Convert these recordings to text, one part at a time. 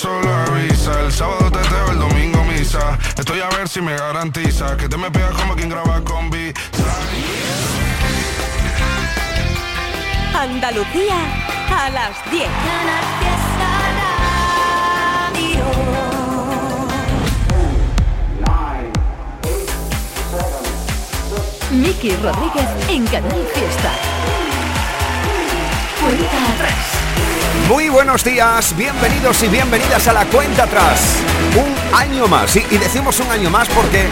solo avisa. El sábado te teo, el domingo misa. Estoy a ver si me garantiza que te me pegas como quien graba con B. Andalucía a las 10. Miki Rodríguez en Canal Fiesta. Cuenta atrás. Muy buenos días, bienvenidos y bienvenidas a la cuenta atrás. Un año más, sí, y decimos un año más porque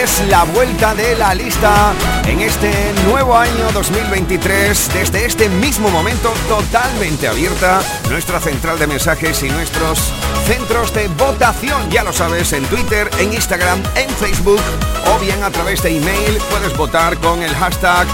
es la vuelta de la lista en este nuevo año 2023, desde este mismo momento totalmente abierta, nuestra central de mensajes y nuestros centros de votación, ya lo sabes, en Twitter, en Instagram, en Facebook o bien a través de email puedes votar con el hashtag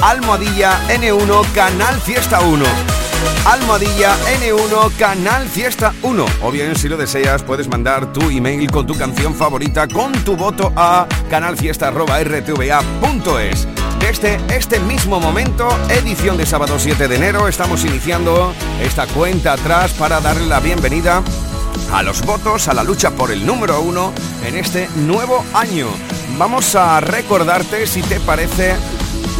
almohadilla N1 Canal Fiesta 1 almohadilla N1 Canal Fiesta 1. O bien, si lo deseas, puedes mandar tu email con tu canción favorita con tu voto a canalfiesta.rtva.es. Desde este mismo momento, edición de sábado 7 de enero, estamos iniciando esta cuenta atrás para darle la bienvenida a los votos, a la lucha por el número uno en este nuevo año. Vamos a recordarte, si te parece,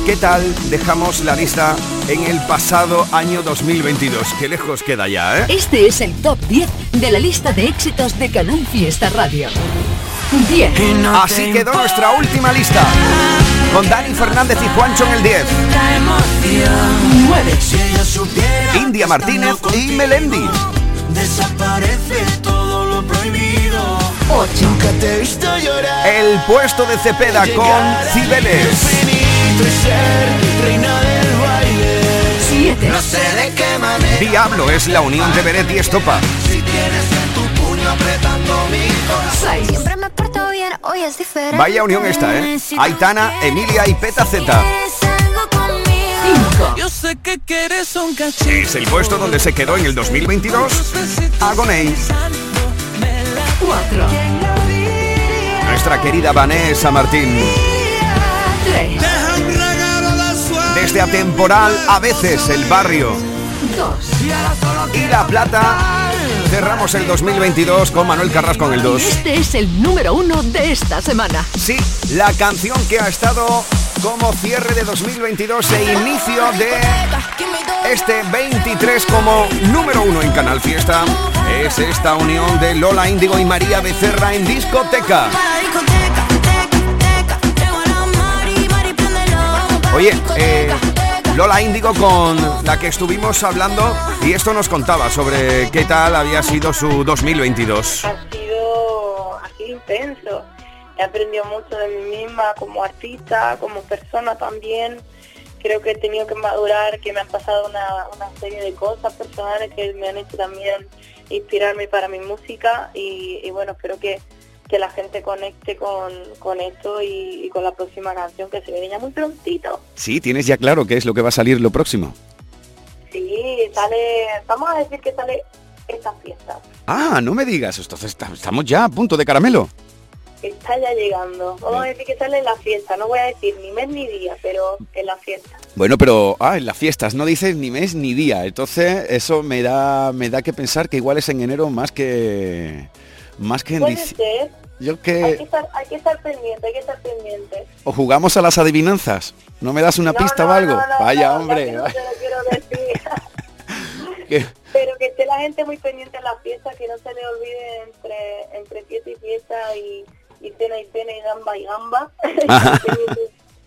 qué tal dejamos la lista en el pasado año 2022. Qué lejos queda ya, ¿eh? Este es el top 10 de la lista de éxitos de Canal Fiesta Radio. 10. Así quedó nuestra última lista. Con Dani Fernández y Juancho en el 10. 9. India Martínez y Melendi. Desaparece todo lo prohibido. 8. Nunca te he visto llorar. El puesto de Cepeda con Cibeles. Y ser reina del baile. 7. No sé de qué manera. Diablo es la unión de Beret y Estopa. Si tienes en tu puño apretando mi corazón. 6. Siempre me porto bien, hoy es diferente. Vaya unión esta, ¿eh? Aitana, Emilia y Peta Z. ¿Quieres algo conmigo? 5. Yo sé que quieres un cachito. Es el puesto donde se quedó en el 2022 Agoney. 4. Nuestra querida Vanessa Martín. 3. Deja un regalo de suerte. Desde atemporal a veces el barrio 2. y La Plata. Cerramos el 2022 con Manuel Carrasco en el 2. Este es el número 1 de esta semana. Sí, la canción que ha estado como cierre de 2022 e inicio de este 23 como número uno en Canal Fiesta es esta unión de Lola Índigo y María Becerra en discoteca. Oye, eh, Lola Índigo con la que estuvimos hablando y esto nos contaba sobre qué tal había sido su 2022. ha sido, sido intenso. He aprendido mucho de mí misma como artista, como persona también. Creo que he tenido que madurar, que me han pasado una, serie de cosas personales que me han hecho también inspirarme para mi música y, bueno, espero que, que la gente conecte con, con esto y, y con la próxima canción que se viene ya muy prontito. Sí, tienes ya claro qué es lo que va a salir lo próximo. Sí, sale, vamos a decir que sale esta fiesta. Ah, no me digas, entonces esta- estamos ya a punto de caramelo. Está ya llegando. Vamos a decir que sale en la fiesta. No voy a decir ni mes ni día, pero en la fiesta. Bueno, pero ah, en las fiestas no dices ni mes ni día, entonces eso me da me da que pensar que igual es en enero más que más que en Puede Yo Hay que, estar, hay que estar pendiente, hay que estar pendiente. o jugamos a las adivinanzas. ¿No me das una No, pista no, o algo? no, Vaya, hombre. casi no te lo quiero decir. que- Pero que esté la gente muy pendiente en la fiesta, que no se le olvide entre, entre fiesta y fiesta y, y cena y cena y gamba y gamba.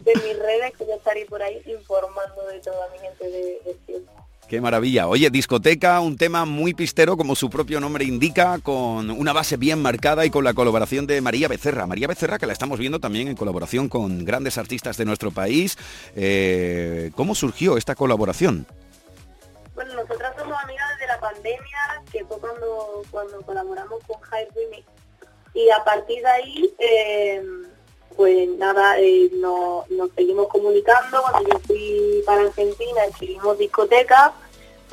De mis redes, que yo estaré por ahí informando de toda mi gente de, de fiesta. Qué maravilla. Oye, discoteca, un tema muy pistero, como su propio nombre indica, con una base bien marcada y con la colaboración de María Becerra. María Becerra, que la estamos viendo también en colaboración con grandes artistas de nuestro país. Eh, ¿Cómo surgió esta colaboración? Bueno, nosotras somos amigas desde la pandemia, que fue cuando, cuando colaboramos con High Remix. Y a partir de ahí, eh, pues nada, eh, no- nos seguimos comunicando. Cuando yo fui para Argentina, escribimos discoteca.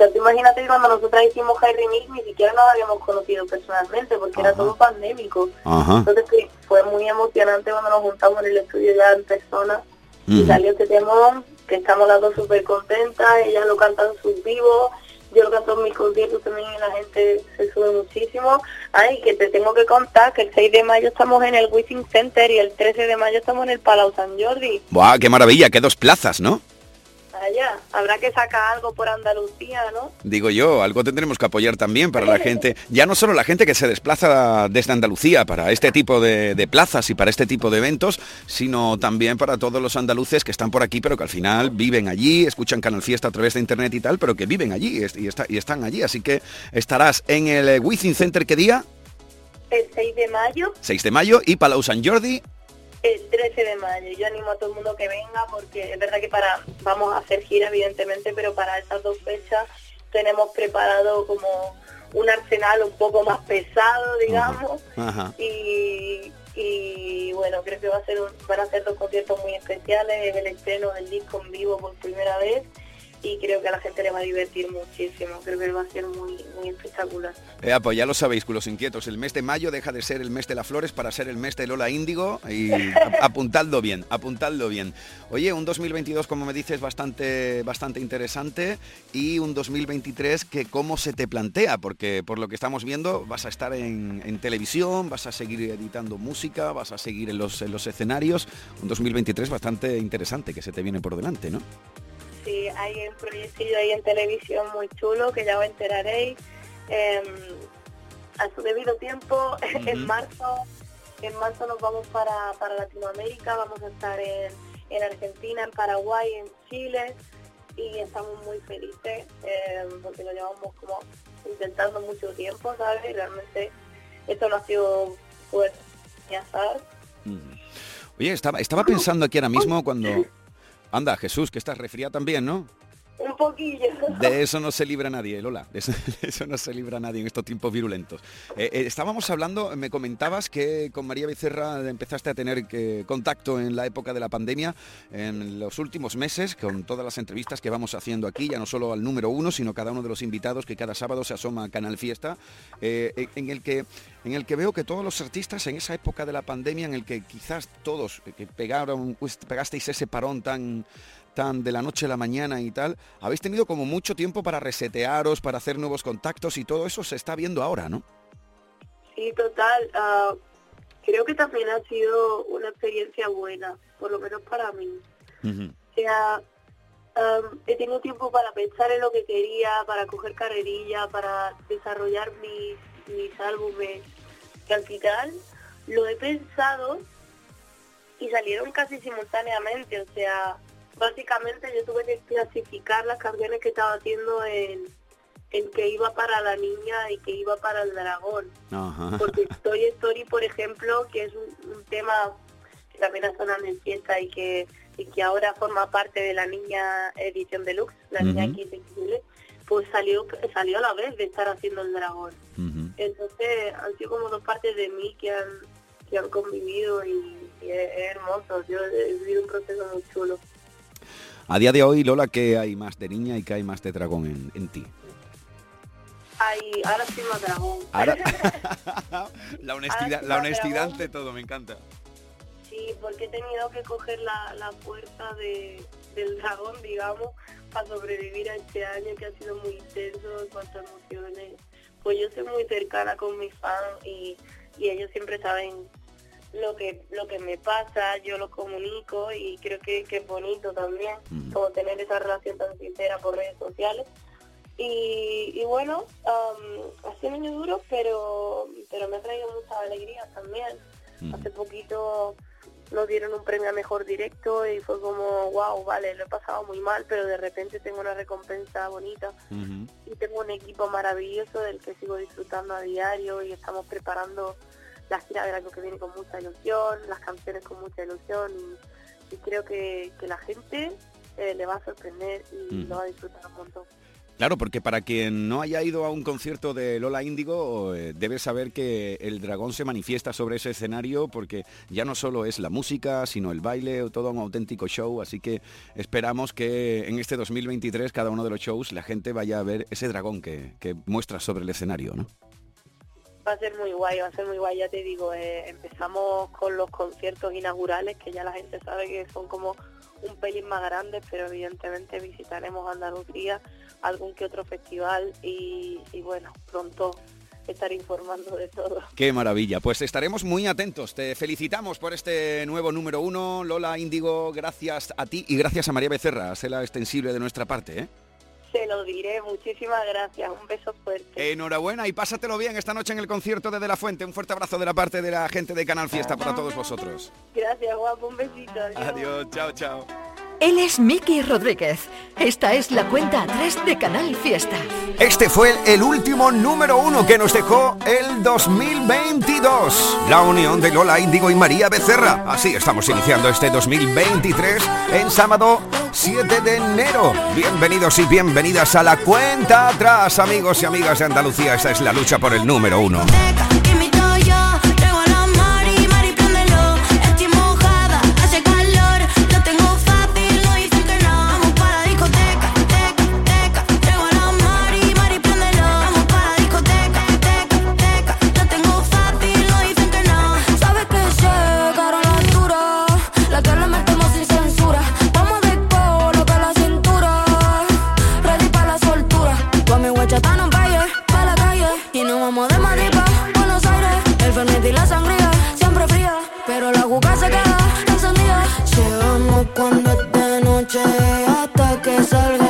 Sea, tú imagínate que cuando nosotras hicimos High Remix, ni siquiera nos habíamos conocido personalmente, porque era todo pandémico. Ajá. Entonces sí, fue muy emocionante cuando nos juntamos en el estudio ya en persona y salió este temón, que estamos las dos súper contentas, ella lo canta en sus vivos, yo lo canto en mis conciertos también y la gente se sube muchísimo. Ay, que te tengo que contar que el 6 de mayo estamos en el Wishing Center y el 13 de mayo estamos en el Palau San Jordi. ¡Buah, qué maravilla! ¡Qué dos plazas, ¿no? Allá, habrá que sacar algo por Andalucía, ¿no? Digo yo, algo tendremos que apoyar también para la gente, ya no solo la gente que se desplaza desde Andalucía para este tipo de, de plazas y para este tipo de eventos, sino también para todos los andaluces que están por aquí, pero que al final viven allí, escuchan Canal Fiesta a través de internet y tal, pero que viven allí y, est- y está- y están allí. Así que estarás en el Within Center, ¿qué día? El 6 de mayo 6 de mayo y Palau Sant Jordi el 13 de mayo. Yo animo a todo el mundo que venga porque es verdad que para vamos a hacer gira evidentemente, pero para esas dos fechas tenemos preparado como un arsenal un poco más pesado, digamos. Y, y bueno, creo que va a ser un- van a ser dos conciertos muy especiales, el estreno del disco en vivo por primera vez y creo que a la gente le va a divertir muchísimo, creo que va a ser muy, muy espectacular. Eh, pues ya lo sabéis, culos inquietos. El mes de mayo deja de ser el mes de las flores para ser el mes de Lola Índigo y ap- apuntadlo bien, apuntadlo bien. Oye, un 2022, como me dices, bastante, bastante interesante y un 2023 que cómo se te plantea, porque por lo que estamos viendo vas a estar en, en televisión, vas a seguir editando música, vas a seguir en los, en los escenarios. Un 2023 bastante interesante que se te viene por delante, ¿no? Sí, hay un proyectillo ahí en televisión muy chulo que ya os enteraréis. em, a su debido tiempo, en marzo, en marzo nos vamos para, para Latinoamérica, vamos a estar en, en Argentina, en Paraguay, en Chile y estamos muy felices em, porque lo llevamos como intentando mucho tiempo, ¿sabes? Y realmente esto no ha sido pues ni azar. Oye, estaba, estaba pensando aquí ahora mismo cuando... Anda, Jesús, que estás resfriada también, ¿no? Un poquillo. De eso no se libra nadie, Lola. De eso, no se libra nadie en estos tiempos virulentos. Eh, eh, estábamos hablando, me comentabas que con María Becerra empezaste a tener contacto en la época de la pandemia, en los últimos meses, con todas las entrevistas que vamos haciendo aquí, ya no solo al número uno, sino cada uno de los invitados que cada sábado se asoma a Canal Fiesta, eh, en, el que, en el que veo que todos los artistas en esa época de la pandemia, en el que quizás todos eh, que pegaron, pues, pegasteis ese parón tan tan de la noche a la mañana y tal, habéis tenido como mucho tiempo para resetearos, para hacer nuevos contactos y todo eso se está viendo ahora, ¿no? Sí, total. ah, creo que también ha sido una experiencia buena, por lo menos para mí. O sea, he tenido tiempo para pensar en lo que quería, para coger carrerilla, para desarrollar mis, mis álbumes, que al final lo he pensado y salieron casi simultáneamente. O sea, básicamente yo tuve que clasificar las canciones que estaba haciendo en, en que iba para la niña y que iba para el dragón. Ajá. Porque Story Story, por ejemplo, que es un, un tema que también ha sonado en fiesta y que, y que ahora forma parte de la niña edición deluxe, la niña Ujú. XXL, pues salió salió a la vez de estar haciendo el dragón. Entonces han sido como dos partes de mí que han, que han convivido y, y es, es hermoso. Yo he vivido un proceso muy chulo. A día de hoy, Lola, ¿qué hay más de niña y qué hay más de dragón en, en ti? Ay, ahora sí más dragón. Ahora, la honestidad, Ahora la honestidad ante todo, me encanta. Sí, porque he tenido que coger la, la fuerza de, del dragón, digamos, para sobrevivir a este año que ha sido muy intenso en cuanto a emociones. Pues yo soy muy cercana con mis fans y, y ellos siempre saben lo que lo que me pasa, yo lo comunico y creo que, que es bonito también, como tener esa relación tan sincera por redes sociales. Y, y bueno, am, ha sido un año duro, pero, pero me ha traído muchas alegrías también. Hace poquito nos dieron un premio a mejor directo y fue como, wow, vale, lo he pasado muy mal, pero de repente tengo una recompensa bonita y tengo un equipo maravilloso del que sigo disfrutando a diario y estamos preparando la gira del año que viene con mucha ilusión, las canciones con mucha ilusión y, y creo que, que la gente eh, le va a sorprender y Ujú. lo va a disfrutar un montón. Claro, porque para quien no haya ido a un concierto de Lola Índigo, eh, debe saber que el dragón se manifiesta sobre ese escenario porque ya no solo es la música, sino el baile, todo un auténtico show. Así que esperamos que en este 2023, cada uno de los shows, la gente vaya a ver ese dragón que, que muestra sobre el escenario, ¿no? Va a ser muy guay, va a ser muy guay, ya te digo, eh, empezamos con los conciertos inaugurales, que ya la gente sabe que son como un pelín más grande, pero evidentemente visitaremos Andalucía, algún que otro festival y, y bueno, pronto estar informando de todo. Qué maravilla. Pues estaremos muy atentos. Te felicitamos por este nuevo número uno. Lola Índigo, gracias a ti y gracias a María Becerra, la extensible de nuestra parte. ¿eh? Se lo diré, muchísimas gracias, un beso fuerte. Enhorabuena y pásatelo bien esta noche en el concierto de De La Fuente. Un fuerte abrazo de la parte de la gente de Canal Fiesta para todos vosotros. Gracias, guapo, un besito. Adiós, chao, chao. Él es Miki Rodríguez. Esta es la cuenta 3 de Canal Fiesta. Este fue el último número uno que nos dejó el 2022. La unión de Lola Índigo y María Becerra. Así estamos iniciando este 2023 en sábado 7 de enero. Bienvenidos y bienvenidas a la cuenta atrás, amigos y amigas de Andalucía. Esta es la lucha por el número uno. Se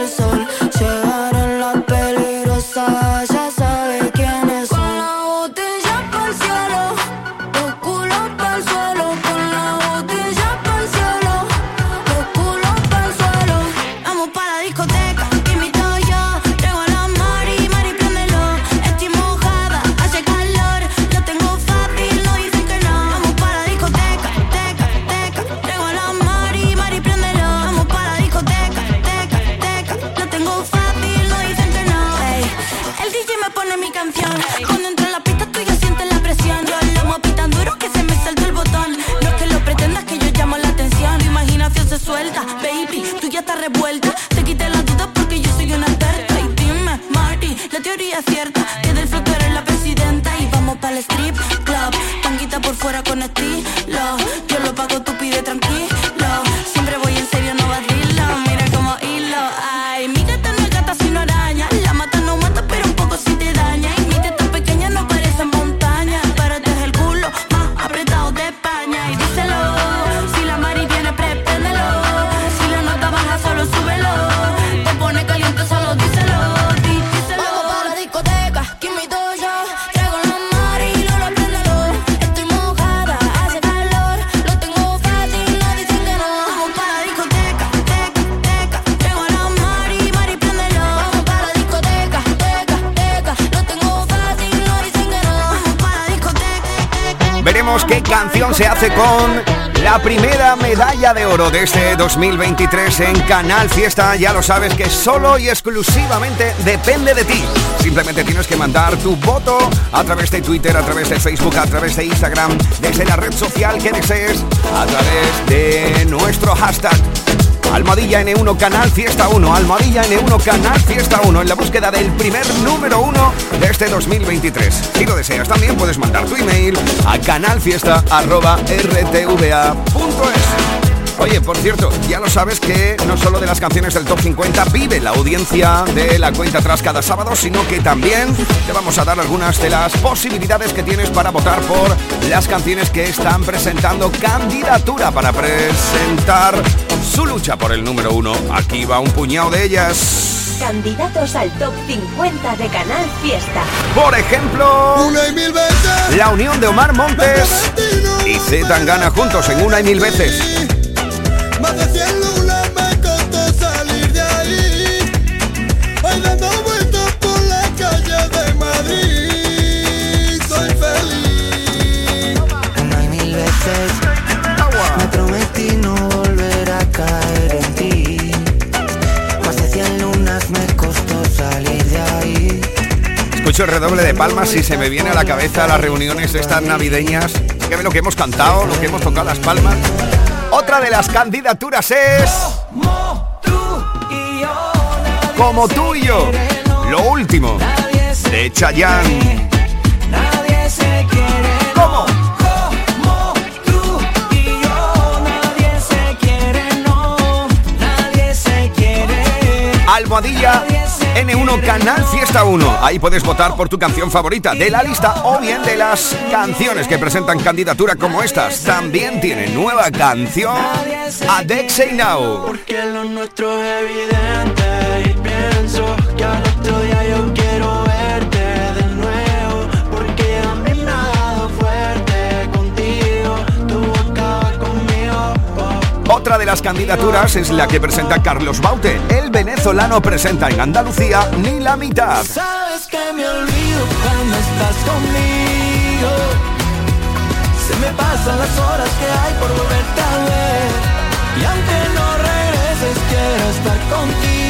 2023 en Canal Fiesta. Ya lo sabes que solo y exclusivamente depende de ti. Simplemente tienes que mandar tu voto a través de Twitter, a través de Facebook, a través de Instagram, desde la red social que desees, a través de nuestro hashtag Almohadilla N1 Canal Fiesta 1, Almohadilla N1 Canal Fiesta 1, en la búsqueda del primer número 1 de este 2023. Si lo deseas, también puedes mandar tu email a canalfiesta.rtva.es. Oye, por cierto, ya lo sabes que no solo de las canciones del Top 50 vive la audiencia de la cuenta atrás cada sábado, sino que también te vamos a dar algunas de las posibilidades que tienes para votar por las canciones que están presentando candidatura para presentar su lucha por el número uno. Aquí va un puñado de ellas. Candidatos al top 50 de Canal Fiesta. Por ejemplo, la unión de Omar Montes y Z Tangana juntos en una y mil veces. Redoble de palmas y se me viene a la cabeza las reuniones estas navideñas. Que ve lo que hemos cantado, lo que hemos tocado las palmas. Otra de las candidaturas es. Como tú y yo. Como tú y yo. Lo último. De Chayanne. Nadie se quiere. Almohadilla tú y yo. Nadie se quiere, no. N1 Canal Fiesta 1. Ahí puedes votar por tu canción favorita de la lista o bien de las canciones que presentan candidatura como estas. También tiene nueva canción Adexei Now. Y pienso Otra de las candidaturas es la que presenta Carlos Baute. El venezolano presenta en Andalucía ni la mitad. Sabes que me olvido cuando estás conmigo. Se me pasan las horas que hay por volverte a ver. Y aunque no regreses, quiero estar contigo.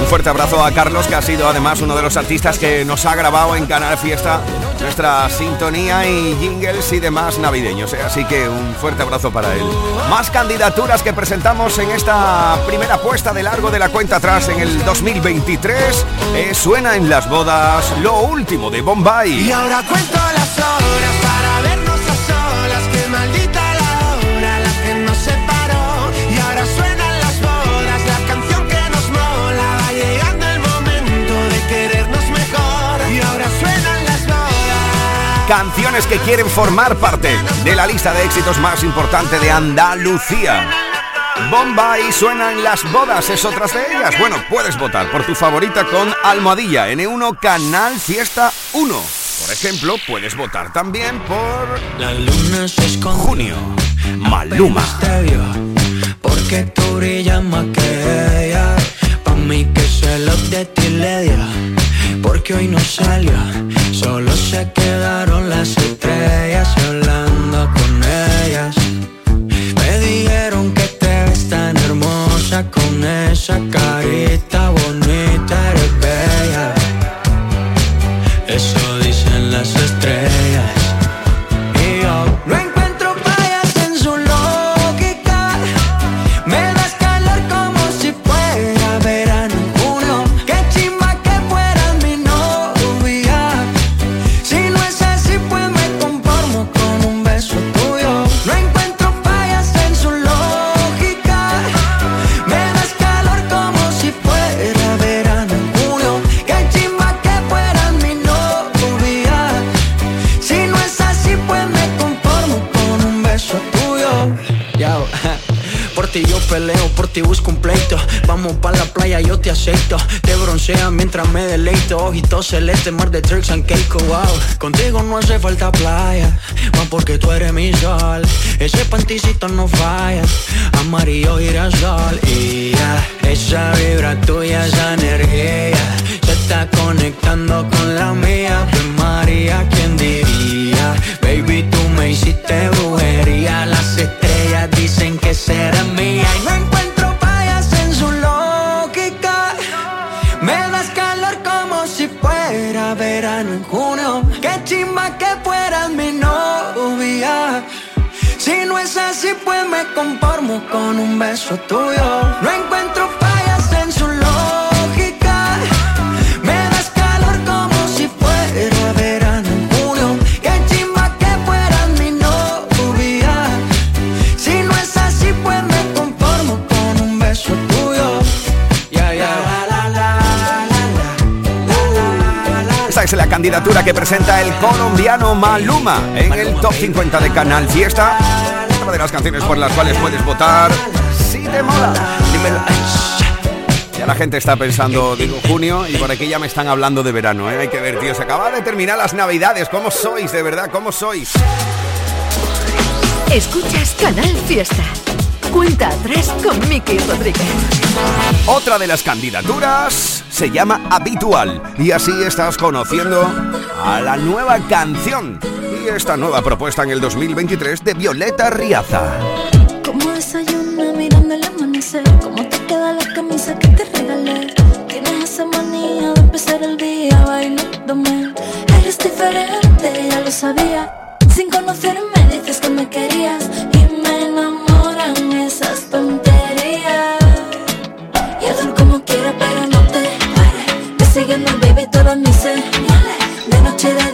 Un fuerte abrazo a Carlos, que ha sido además uno de los artistas que nos ha grabado en Canal Fiesta nuestra sintonía y jingles y demás navideños. ¿eh? Así que un fuerte abrazo para él. Más candidaturas que presentamos en esta primera puesta de largo de la cuenta atrás en el 2023. Eh, suena en las bodas lo último de Bombay. Y ahora cuento las horas Canciones que quieren formar parte de la lista de éxitos más importante de Andalucía. Bombay suena en las bodas, es otras de ellas. Bueno, puedes votar por tu favorita con Almohadilla N1 Canal Fiesta 1. Por ejemplo, puedes votar también por La luna se esconde. Junio, Maluma. Porque tú brillas más que ella Pa' mí que se lo de ti le dio Porque hoy no salió Solo se quedaron las estrellas y Hablando con ellas. Me dijeron que te ves tan hermosa Con esa carita me deleito. Ojitos celeste, mar de tricks and cake, wow. Contigo no hace falta playa, más porque tú eres mi sol. Ese panticito no falla, amarillo girasol. Y ya, esa vibra tuya, esa energía, se está conectando con la mía. Pues María, ¿quién diría? Baby, tú me hiciste brujería. Las estrellas dicen que será así, pues me conformo con un beso tuyo. No encuentro fallas en su lógica. Me das calor como si fuera verano en junio. Qué chimba que fueras mi novia. Si no es así, pues me conformo con un beso tuyo. Ya, ya. Esta es la candidatura que presenta el colombiano Maluma en el top 50 de Canal Fiesta. Una de las canciones por las cuales puedes votar si te mola. Dímelo, Ya la gente está pensando, digo junio, y por aquí ya me están hablando de verano, ¿eh? Hay que ver, tío, se acaba de terminar las navidades. ¿Cómo sois, de verdad? ¿Cómo sois? Escuchas Canal Fiesta. Cuenta atrás con Miki Rodríguez. Otra de las candidaturas se llama Habitual y así estás conociendo a la nueva canción y esta nueva propuesta en el 2023 de Violeta Riaza. Como desayuna mirando el amanecer Cómo te queda la camisa que te regalé. Tienes esa manía de empezar el día bailándome. Eres diferente, ya lo sabía. Sin conocerme dices que me querías Y me enamoran esas tonterías. Y hazlo como quiera pero no te pares Te siguen baby todas mis señales De noche y de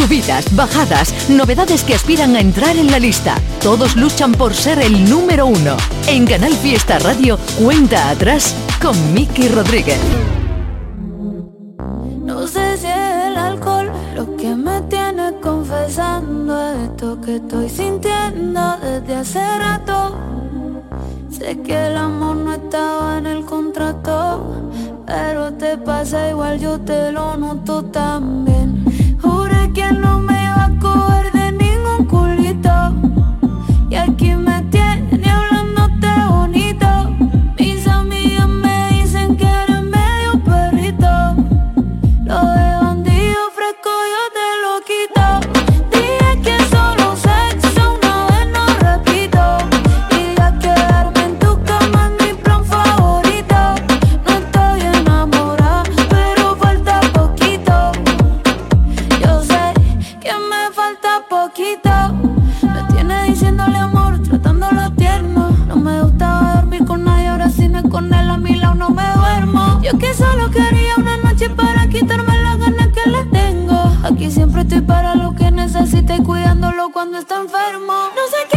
Subidas, bajadas, novedades que aspiran a entrar en la lista. Todos luchan por ser el número uno. En Canal Fiesta Radio, cuenta atrás con Miki Rodríguez. No sé si el alcohol lo que me tiene confesando esto que estoy sintiendo desde hace rato. Sé que el amor no estaba en el contrato, pero te pasa igual, yo te lo noto también. Juré que no me iba a coger solo quería una noche para quitarme las ganas que le tengo. Aquí siempre estoy para lo que necesite cuidándolo cuando está enfermo. No sé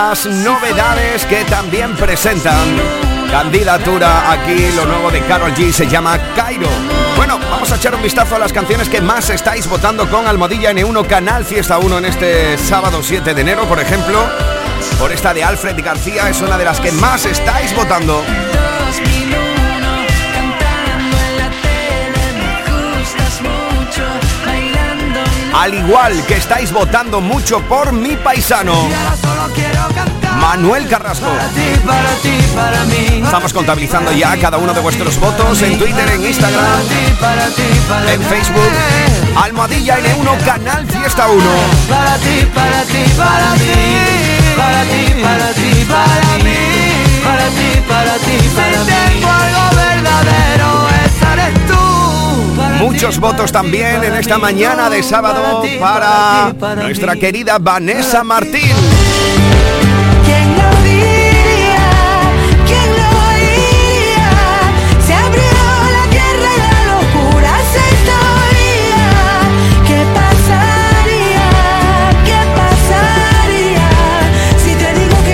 las novedades que también presentan candidatura aquí, lo nuevo de Carol G se llama Cairo. Bueno, vamos a echar un vistazo a las canciones que más estáis votando con Almohadilla N1 Canal Fiesta 1 en este sábado 7 de enero, por ejemplo. Por esta de Alfred García es una de las que más estáis votando. Al igual que estáis votando mucho por mi paisano. Manuel Carrasco. Para ti, para mí. Estamos contabilizando ya cada uno de vuestros votos en Twitter, en Instagram, en Facebook. Almohadilla N1, Canal Fiesta 1. Para ti, para ti, para ti. Para ti, para ti, para mí. Para ti, para ti, para mí. tengo algo verdadero. Muchos votos también en esta mañana de sábado para nuestra querida Vanessa Martín.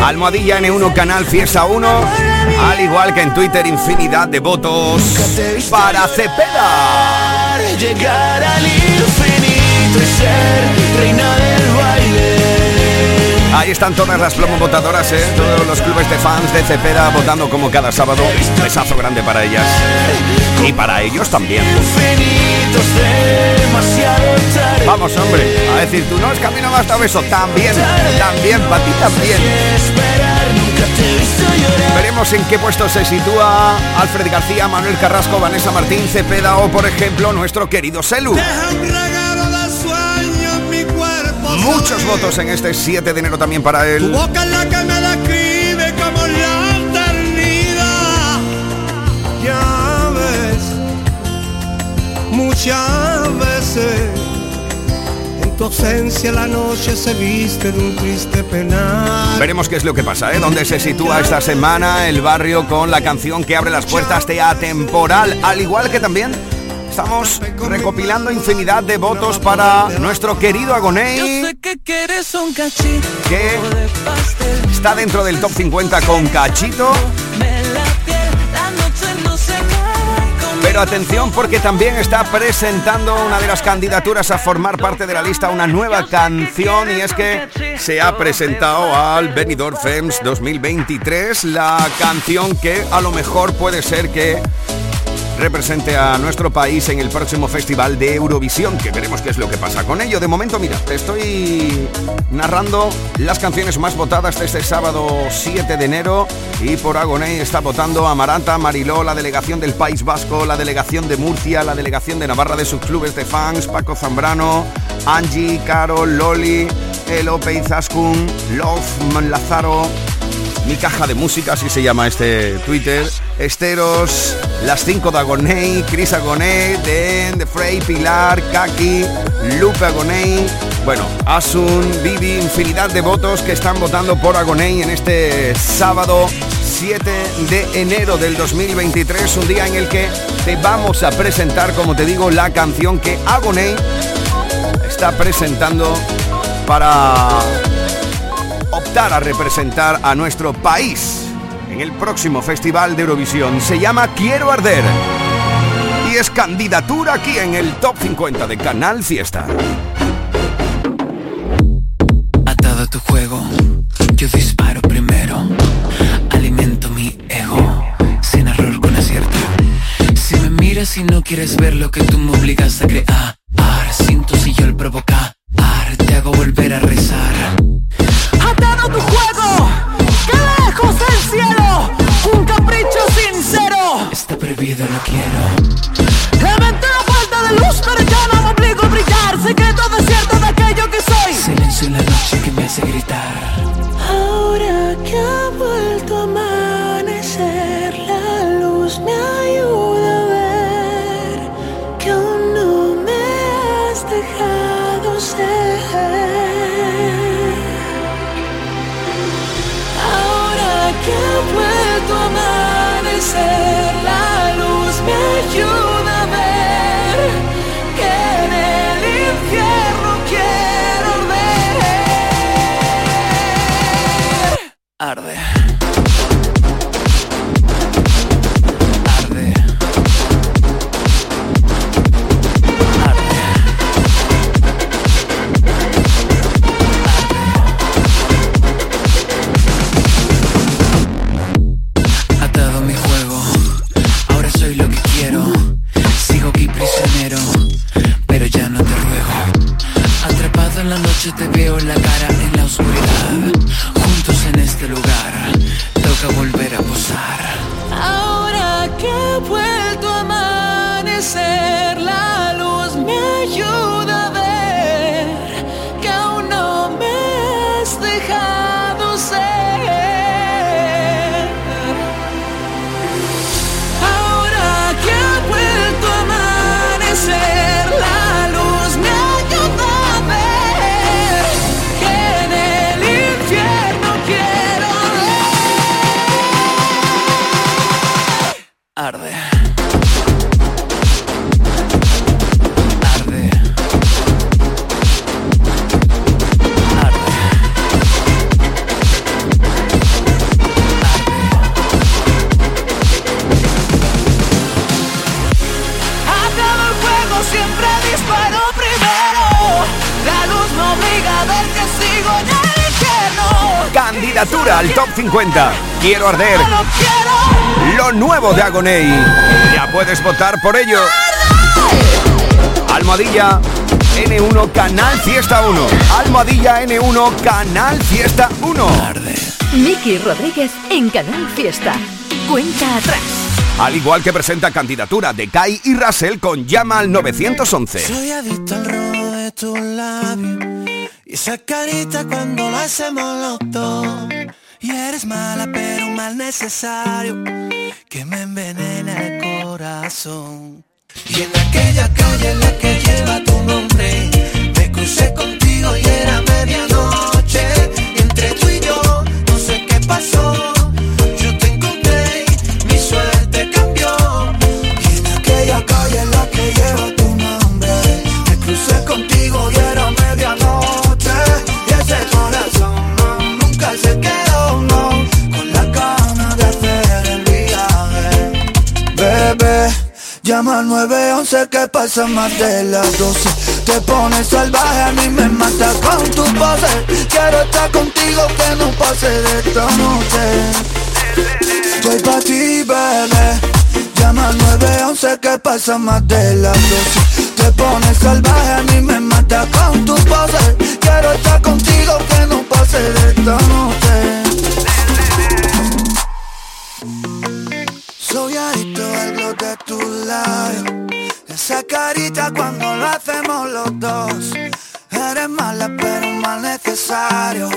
Almohadilla N1 Canal Fiesta 1. Al igual que en Twitter, infinidad de votos para Cepeda. Llegar al infinito y ser reina del baile. Ahí están todas las plomo votadoras, ¿eh? todos los clubes de fans de Cepeda votando como cada sábado. Besazo grande para ellas. Y para ellos también. Vamos, hombre, a decir, tú no es camino basta beso. También, también, para ti también. Veremos en qué puesto se sitúa Alfred García, Manuel Carrasco, Vanessa Martín, Cepeda o, por ejemplo, nuestro querido cuerpo. Muchos votos en este 7 de enero también para Tu él. boca es la que me describe como la eternidad. Ya ves, muchas veces tu ausencia la noche se viste de un triste penal. Veremos qué es lo que pasa, ¿eh? Dónde se sitúa esta semana el barrio con la canción que abre las puertas de Atemporal, al igual que también estamos recopilando infinidad de votos para nuestro querido Agoney, Sé que quieres un cachito que de pastel. está dentro del top 50 con Cachito. Pero atención porque también está presentando una de las candidaturas a formar parte de la lista una nueva canción y es que se ha presentado al Benidorm Fems 2023 la canción que a lo mejor puede ser que represente a nuestro país en el próximo festival de Eurovisión, que veremos qué es lo que pasa con ello. De momento, mira, estoy narrando las canciones más votadas de este sábado 7 de enero y por Agoney está votando Amaranta, Mariló, la delegación del País Vasco, la delegación de Murcia, la delegación de Navarra de sus clubes de fans, Paco Zambrano, Angie, Carol, Loli, Elope Izaskun, Love, Lazaro, mi caja de música, así se llama este Twitter. Esteros, Las 5 de Agoney, Chris Agoney, Den, The Frey, Pilar, Kaki, Lupe Agoney. Bueno, Asun, Vivi, infinidad de votos que están votando por Agoney en este sábado 7 de enero del 2023, un día en el que te vamos a presentar, como te digo, la canción que Agoney está presentando para optar a representar a nuestro país en el próximo Festival de Eurovisión. Se llama Quiero Arder y es candidatura aquí en el Top 50 de Canal Fiesta. Atado a tu juego, yo disparo primero. Alimento mi ego, sin error con acierto. Si me miras y no quieres ver lo que tú me obligas a crear, siento si yo el provocar, Candidatura al Top 50. Quiero arder. Lo nuevo de Agoney. Ya puedes votar por ello. Almohadilla N1 Canal Fiesta 1. Almohadilla N1 Canal Fiesta 1. Miki Rodríguez en Canal Fiesta. Cuenta atrás. Al igual que presenta candidatura de Kai y Russell con Llama al 911. Soy adicto al rojo de tus labios Y esa carita cuando lo hacemos los dos Y eres mala pero mal necesario Que me envenena el corazón. Y en aquella calle en la que lleva tu nombre Me crucé contigo y era medianoche. Entre tú y yo no sé qué pasó llama al 911 que pasa más de las 12 Te pones salvaje, a mí me mata con tu pose Quiero estar contigo, que no pase de esta noche. Estoy pa' ti, bebé. Llama al 911 que pasa más de las 12 Te pones salvaje, a mí me mata con tu pose Quiero estar contigo, que no pase de esta noche Soy adicto al glow de tu labio Esa carita cuando lo hacemos los dos. Eres mala pero mal necesario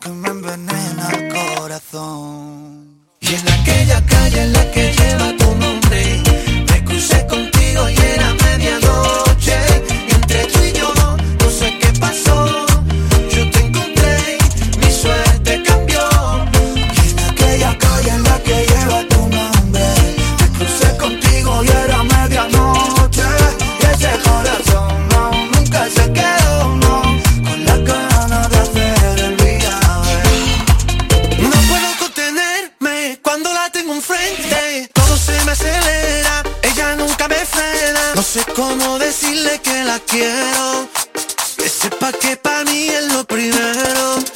Que me envenena el corazón. Y en aquella calle en la que lleva tu nombre Me crucé contigo y era sé cómo decirle que la quiero. Que sepa que para mí es lo primero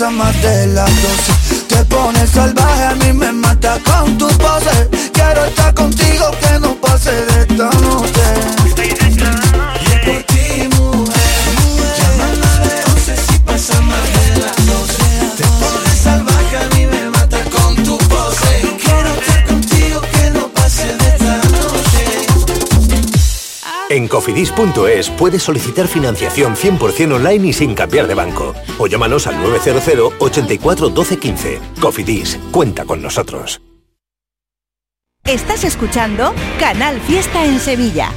911 que pasa más de las 12 Te pones salvaje, a mí me mata con tu pose. Quiero estar contigo, que no pase de esta noche. Por ti, mujer Llama al 911 si pasa más de las 12 Te pones salvaje, a mí me mata con tu pose. Quiero estar contigo, que no pase de esta noche. En cofidis.es puedes solicitar financiación 100% online y sin cambiar de banco. O llámanos al 900 84 12 15. Cofidis, cuenta con nosotros. Estás escuchando Canal Fiesta en Sevilla.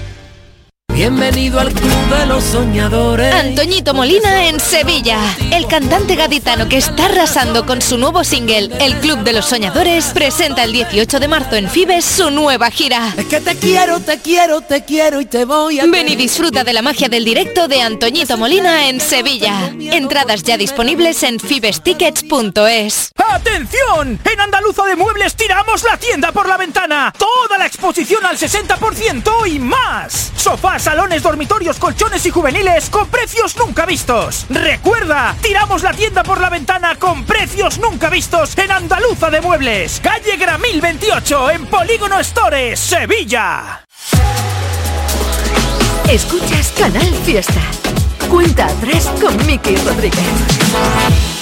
Bienvenido al Club de los Soñadores. Antoñito Molina en Sevilla. El cantante gaditano que está arrasando con su nuevo single, El Club de los Soñadores, presenta el 18 de marzo en Fibes su nueva gira. Es que te quiero, te quiero, te quiero y te voy a... Ven y disfruta de la magia del directo de Antoñito Molina en Sevilla. Entradas ya disponibles en fibestickets.es. ¡Atención! En Andaluza de Muebles tiramos la tienda por la ventana. Toda la exposición al 60% y más. Sofás, salones, dormitorios, colchones y juveniles con precios nunca vistos. Recuerda, tiramos la tienda por la ventana con precios nunca vistos en Andaluza de Muebles. Calle Gramil 28 en Polígono Stores, Sevilla. Escuchas Canal Fiesta. Cuenta atrás con Miki Rodríguez.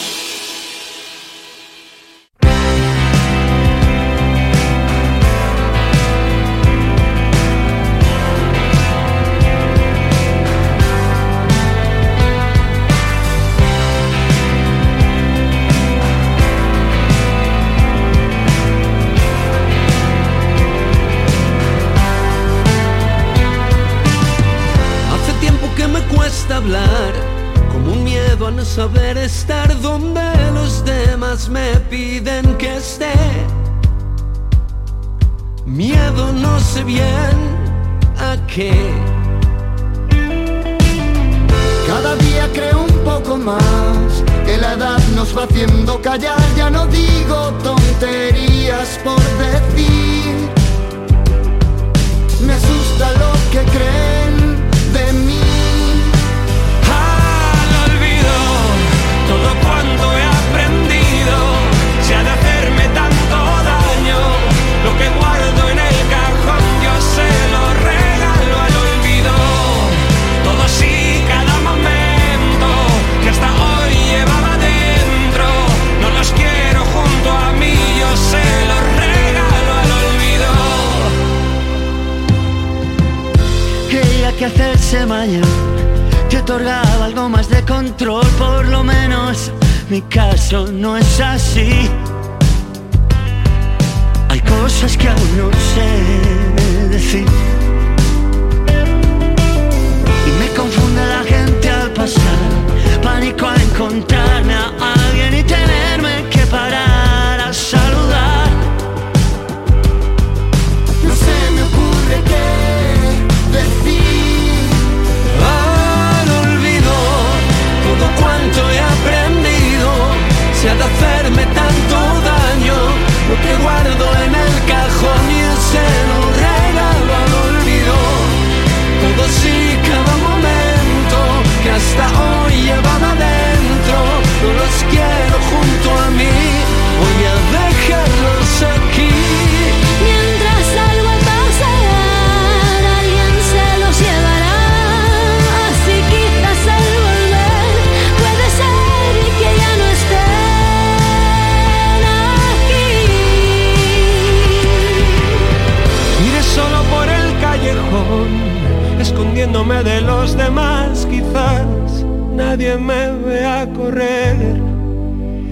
Correr.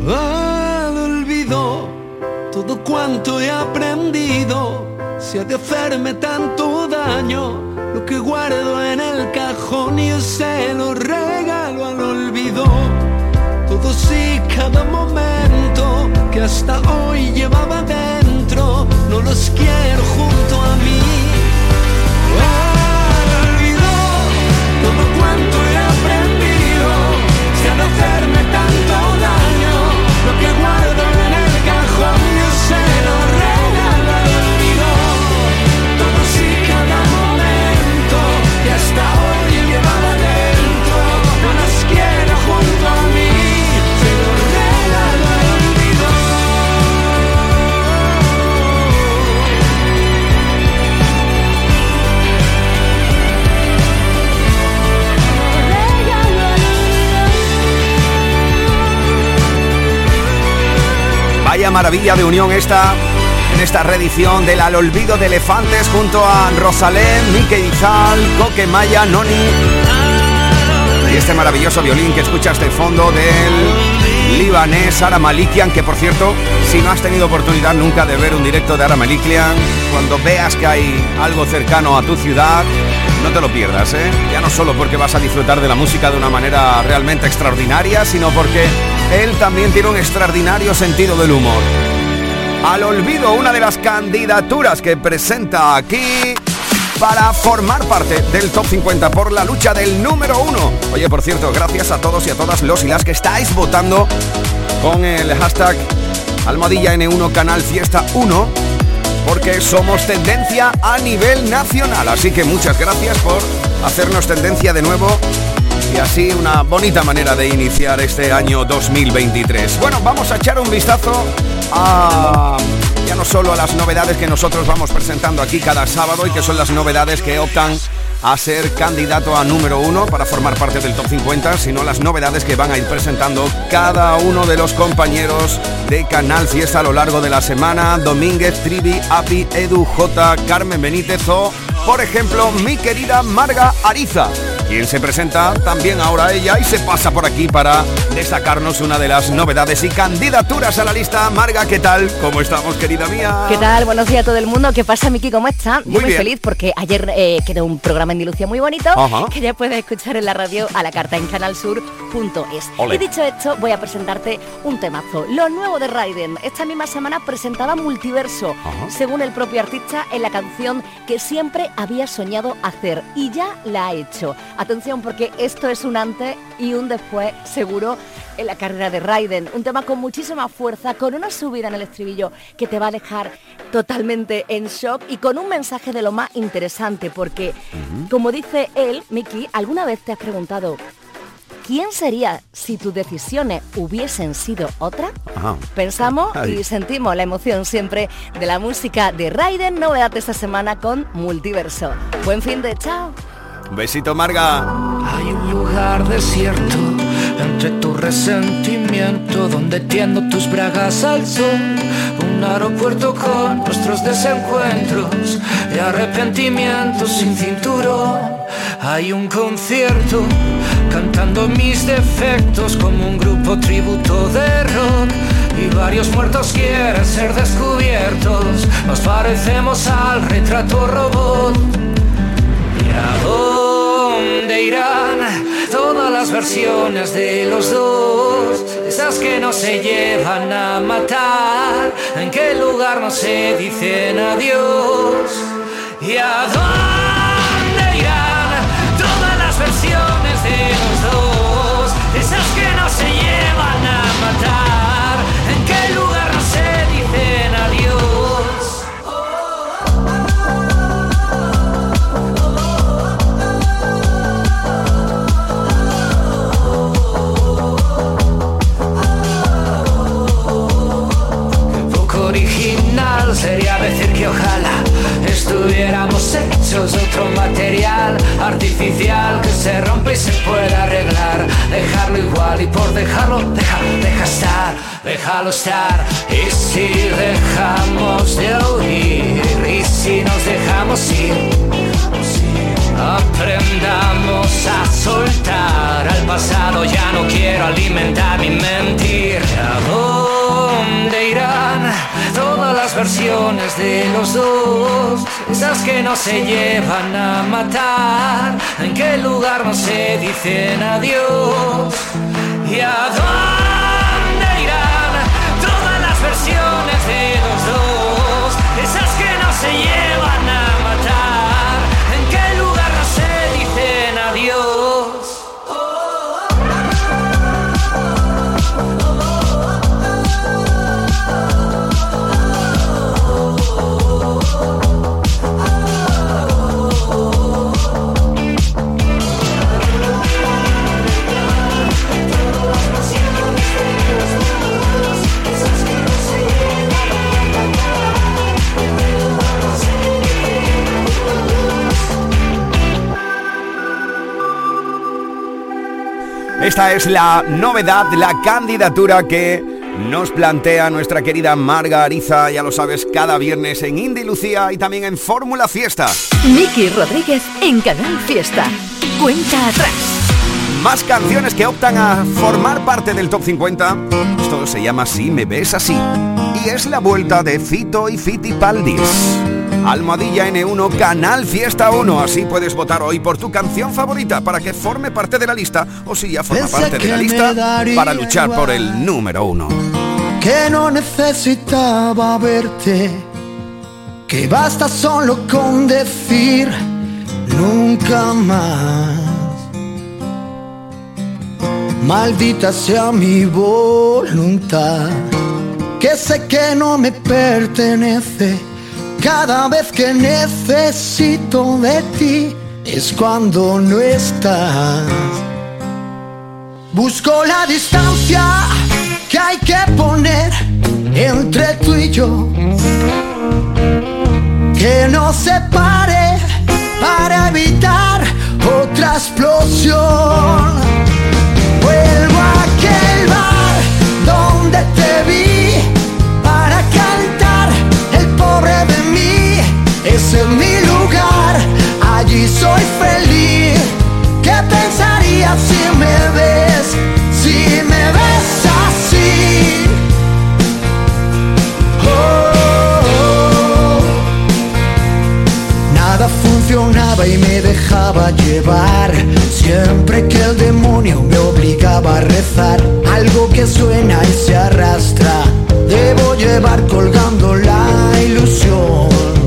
Al olvido todo cuanto he aprendido, se ha de hacerme tanto daño, lo que guardo en el cajón yo se lo regalo al olvido. Todo sí, cada momento que hasta hoy llevaba dentro, no los quiero junto a mí. Maravilla de unión esta en esta reedición del Al Olvido de Elefantes junto a Rosalén, Mike Izal, Coque Maya, Noni. Y este maravilloso violín que escuchas de fondo del libanés Ara Malikian, que por cierto, si no has tenido oportunidad nunca de ver un directo de Ara Malikian, cuando veas que hay algo cercano a tu ciudad, No te lo pierdas, ¿eh? Ya no solo porque vas a disfrutar de la música de una manera realmente extraordinaria, sino porque él también tiene un extraordinario sentido del humor. Al olvido, una de las candidaturas que presenta aquí para formar parte del top 50 por la lucha del número uno. Oye, por cierto, gracias a todos y a todas los y las que estáis votando con el hashtag Almohadilla N1 Canal Fiesta 1 porque somos tendencia a nivel nacional. Así que muchas gracias por hacernos tendencia de nuevo y así una bonita manera de iniciar este año 2023. Bueno, vamos a echar un vistazo a ya no solo a las novedades que nosotros vamos presentando aquí cada sábado y que son las novedades que optan a ser candidato a número uno para formar parte del top 50, sino las novedades que van a ir presentando cada uno de los compañeros de Canal Fiesta a lo largo de la semana. Domínguez, Trivi, Api, Edu, J, Carmen Benítez o, por ejemplo, mi querida Marga Ariza quien se presenta también ahora ella y se pasa por aquí para destacarnos una de las novedades y candidaturas a la lista. Marga, ¿qué tal? ¿Cómo estamos, querida mía? ¿Qué tal? Buenos días a todo el mundo. ¿Qué pasa, Miki? ¿Cómo está? Yo Muy feliz porque ayer eh, quedó un programa en Dilucia muy bonito Ajá. que ya puedes escuchar en la radio a la carta en canalsur.es. Y dicho esto, voy a presentarte un temazo. Lo nuevo de Raiden. Esta misma semana presentaba Multiverso, Ajá. según el propio artista, en la canción que siempre había soñado hacer. Y ya la ha hecho. Atención, porque esto es un antes y un después, seguro, en la carrera de Raiden. Un tema con muchísima fuerza, con una subida en el estribillo que te va a dejar totalmente en shock y con un mensaje de lo más interesante, porque, como dice él, Miki, ¿alguna vez te has preguntado quién sería si tus decisiones hubiesen sido otra? Ajá. Pensamos Ay. y sentimos la emoción siempre de la música de Raiden, novedad esta semana con Multiverso. Buen fin de chao. Besito, Marga. Hay un lugar desierto entre tu resentimiento donde tiendo tus bragas al sol. Un aeropuerto con nuestros desencuentros y arrepentimientos sin cinturón. Hay un concierto cantando mis defectos como un grupo tributo de rock. Y varios muertos quieren ser descubiertos. Nos parecemos al retrato robot. ¿Y a dónde irán todas las versiones de los dos? Esas que no se llevan a matar, en qué lugar no se dicen adiós. ¿Y artificial que se rompe y se puede arreglar. Dejarlo igual y por dejarlo, deja, deja estar, déjalo estar. Y si dejamos de oír y si nos dejamos ir. Aprendamos a soltar al pasado, ya no quiero alimentar mi mentir. De los dos? Esas que no se llevan a matar, en qué lugar no se dicen adiós. ¿Y a dónde irán todas las versiones de los dos? Esas que no se llevan Esta es la novedad, la candidatura que nos plantea nuestra querida Marga Ariza, ya lo sabes, cada viernes en Indy Lucía y también en Fórmula Fiesta. Miki Rodríguez en Canal Fiesta. Cuenta atrás. Más canciones que optan a formar parte del top 50. Esto se llama Si me ves así. Y es la vuelta de Fito y Fitipaldis. Almohadilla N1 Canal Fiesta 1. Así puedes votar hoy por tu canción favorita para que forme parte de la lista o si ya forma parte de la lista para luchar por el número uno. que no necesitaba verte, que basta solo con decir nunca más. Maldita sea mi voluntad, que sé que no me pertenece. Cada vez que necesito de ti es cuando no estás. Busco la distancia que hay que poner entre tú y yo. Que nos separe para evitar otra explosión. Vuelvo a aquel bar donde te vi Ese es mi lugar, allí soy feliz. ¿Qué pensarías si me ves? Si me ves así. Oh, oh. Nada funcionaba y me dejaba llevar. Siempre que el demonio me obligaba a rezar, algo que suena y se arrastra. Debo llevar colgando la ilusión.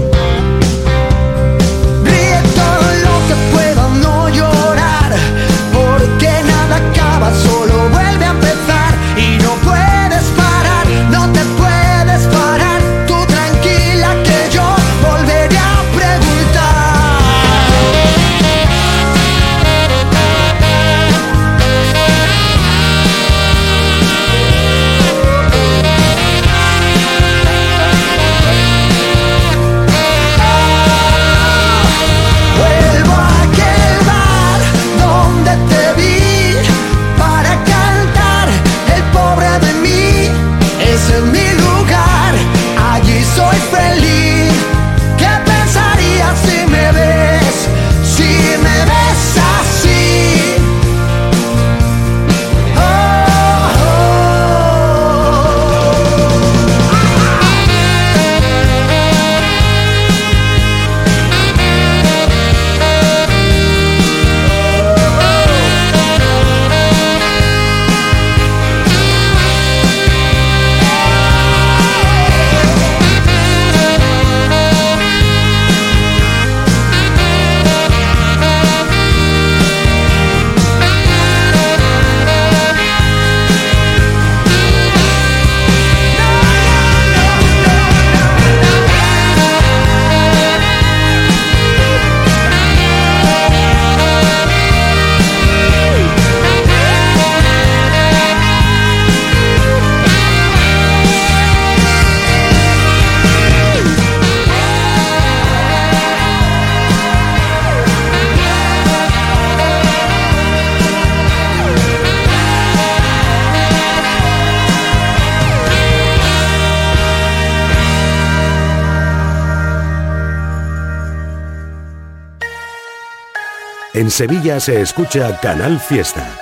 Sevilla se escucha Canal Fiesta.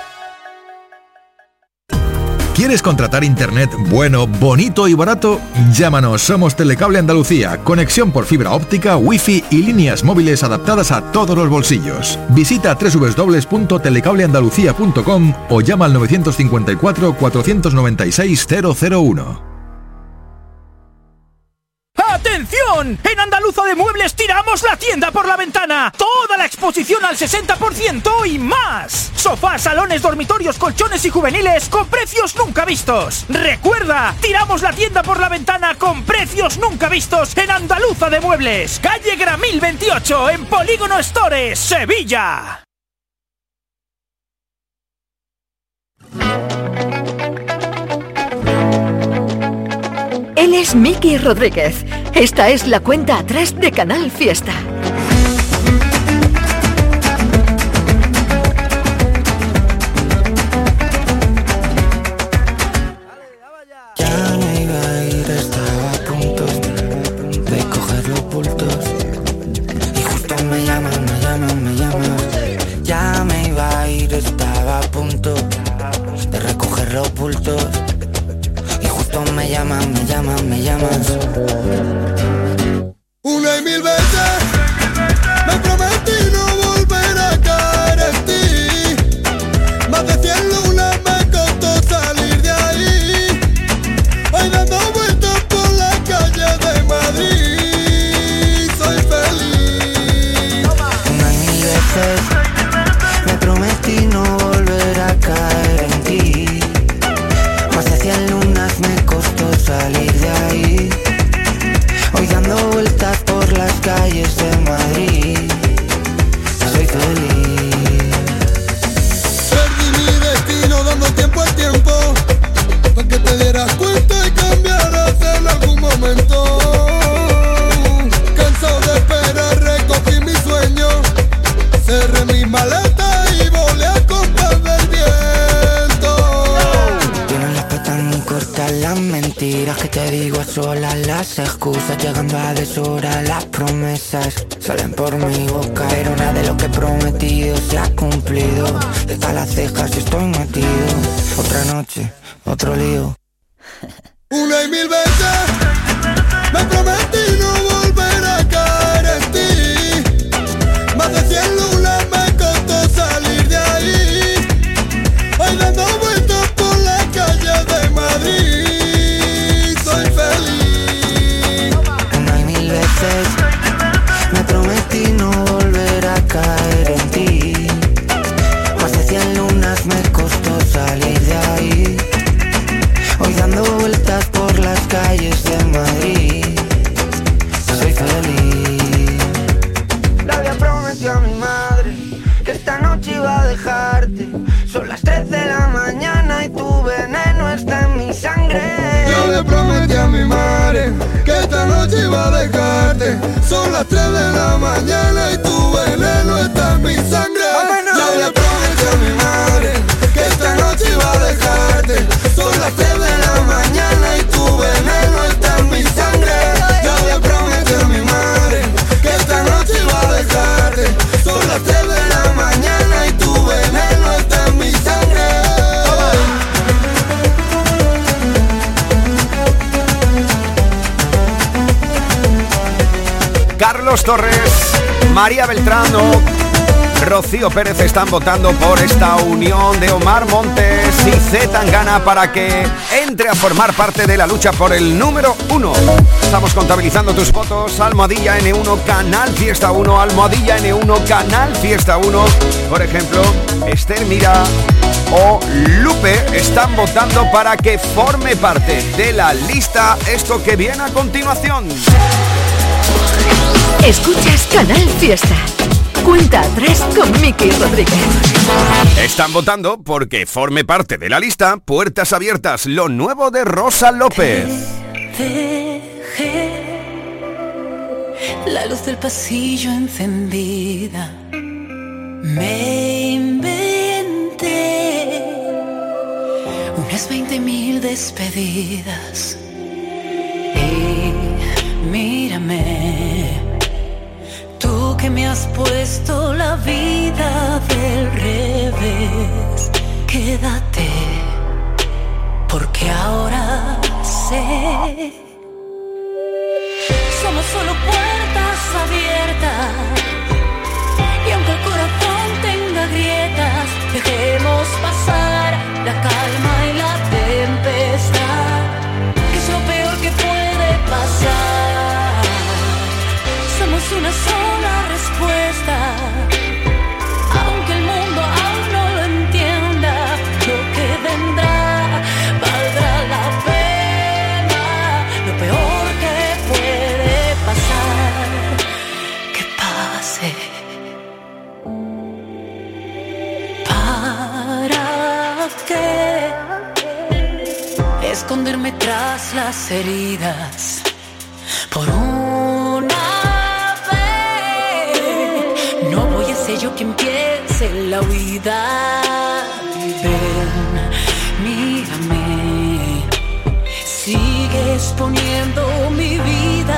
¿Quieres contratar internet bueno, bonito y barato? Llámanos, somos Telecable Andalucía, conexión por fibra óptica, wifi y líneas móviles adaptadas a todos los bolsillos. Visita www.telecableandalucía.com o llama al 954 496 001. ¡Atención! En Andaluza de Muebles tiramos la tienda por la ventana. Toda la exposición al 60% y más. Sofás, salones, dormitorios, colchones y juveniles con precios nunca vistos. Recuerda, tiramos la tienda por la ventana con precios nunca vistos en Andaluza de Muebles. Calle Gramil 28 en Polígono Stores, Sevilla. Él es Miki Rodríguez. Esta es la cuenta atrás de Canal Fiesta. Llaman, me llaman, me llaman. Llegando a deshora Las promesas salen por mi boca. Pero nada de lo que he prometido se ha cumplido. Deja las cejas estoy metido. Otra noche, otro lío. Una y mil veces me prometí Son las 3 de la mañana y tu veneno está en mi sangre. Yo le prometí a mi madre que esta noche iba a dejarte. Son las 3 de la Torres, María Beltrano, Rocío Pérez están votando por esta unión de Omar Montes y Z Tangana para que entre a formar parte de la lucha por el número uno. Estamos contabilizando tus votos. Almohadilla N1, Canal Fiesta 1, Almohadilla N1, Canal Fiesta 1. Por ejemplo, Esther Mira o Lupe están votando para que forme parte de la lista esto que viene a continuación. Escuchas Canal Fiesta. Cuenta atrás con Miki Rodríguez. Están votando porque forme parte de la lista Puertas Abiertas, lo nuevo de Rosa López. Dejé la luz del pasillo encendida. Me inventé unas 20 mil despedidas. Y mírame, que me has puesto la vida del revés. Quédate, porque ahora sé. Somos solo puertas abiertas. Y aunque el corazón tenga grietas, dejemos pasar la calma esconderme tras las heridas? Por una vez, no voy a ser yo quien piense la huida. Ven, mírame, sigues poniendo mi vida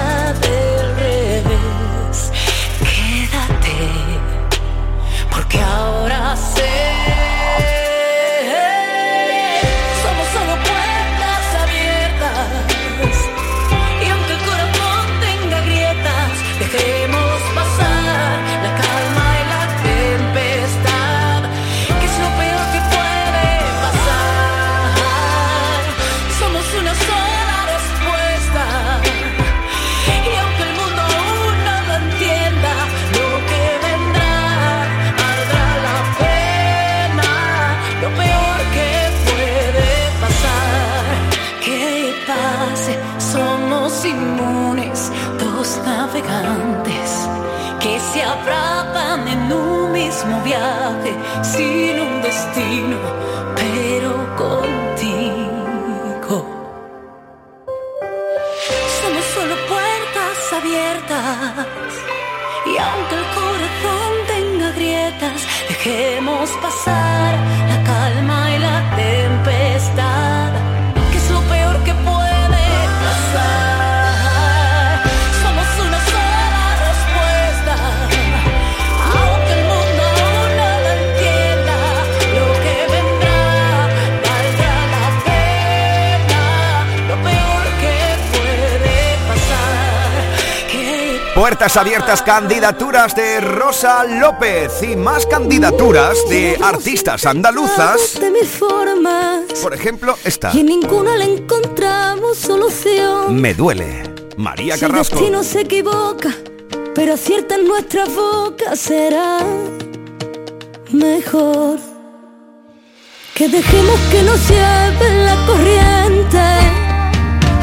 Abiertas, candidaturas de Rosa López y más candidaturas de artistas andaluzas. De mis formas. Por ejemplo, esta. Y ninguna le encontramos solución. Me duele. María Si Carrasco. destino se equivoca, pero acierta en nuestra boca, será mejor que dejemos que nos lleve la corriente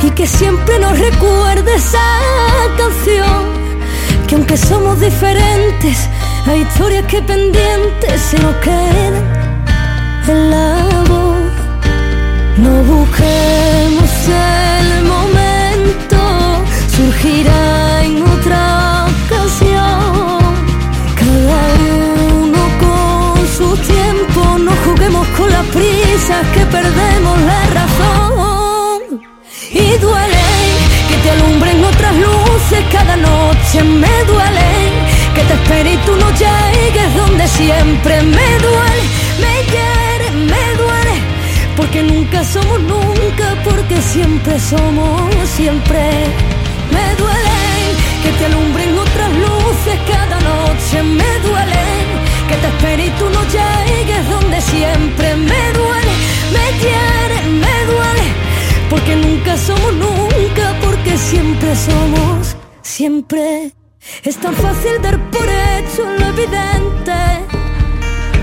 y que siempre nos recuerde esa canción. Que aunque somos diferentes, hay historias que pendientes se nos quedan en la voz. No busquemos el momento, surgirá en otra ocasión. Cada uno con su tiempo, no juguemos con las prisas que perdemos la razón. Y duele cada noche, me duele que te espere y tú no llegues donde siempre me duele, me quiere, me duele, porque nunca somos nunca, porque siempre somos siempre. Me duele. Que te alumbren otras luces cada noche, me duele. Que te espere y tú no llegues donde siempre me duele, me quiere, me duele, porque nunca somos nunca, porque siempre somos siempre. Es tan fácil dar por hecho lo evidente,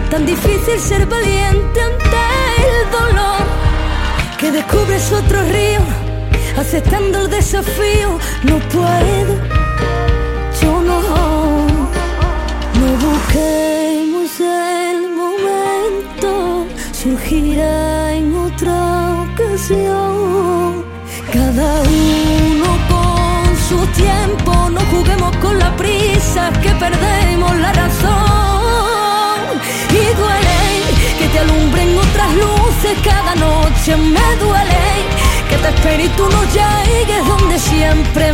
tan difícil ser valiente ante el dolor, que descubres otro río, aceptando el desafío, no puedo, yo no, no busquemos el momento, surgirá en otra ocasión, que perdemos la razón. Y duele que te alumbren otras luces cada noche, me duele que te espere y tú no llegues donde siempre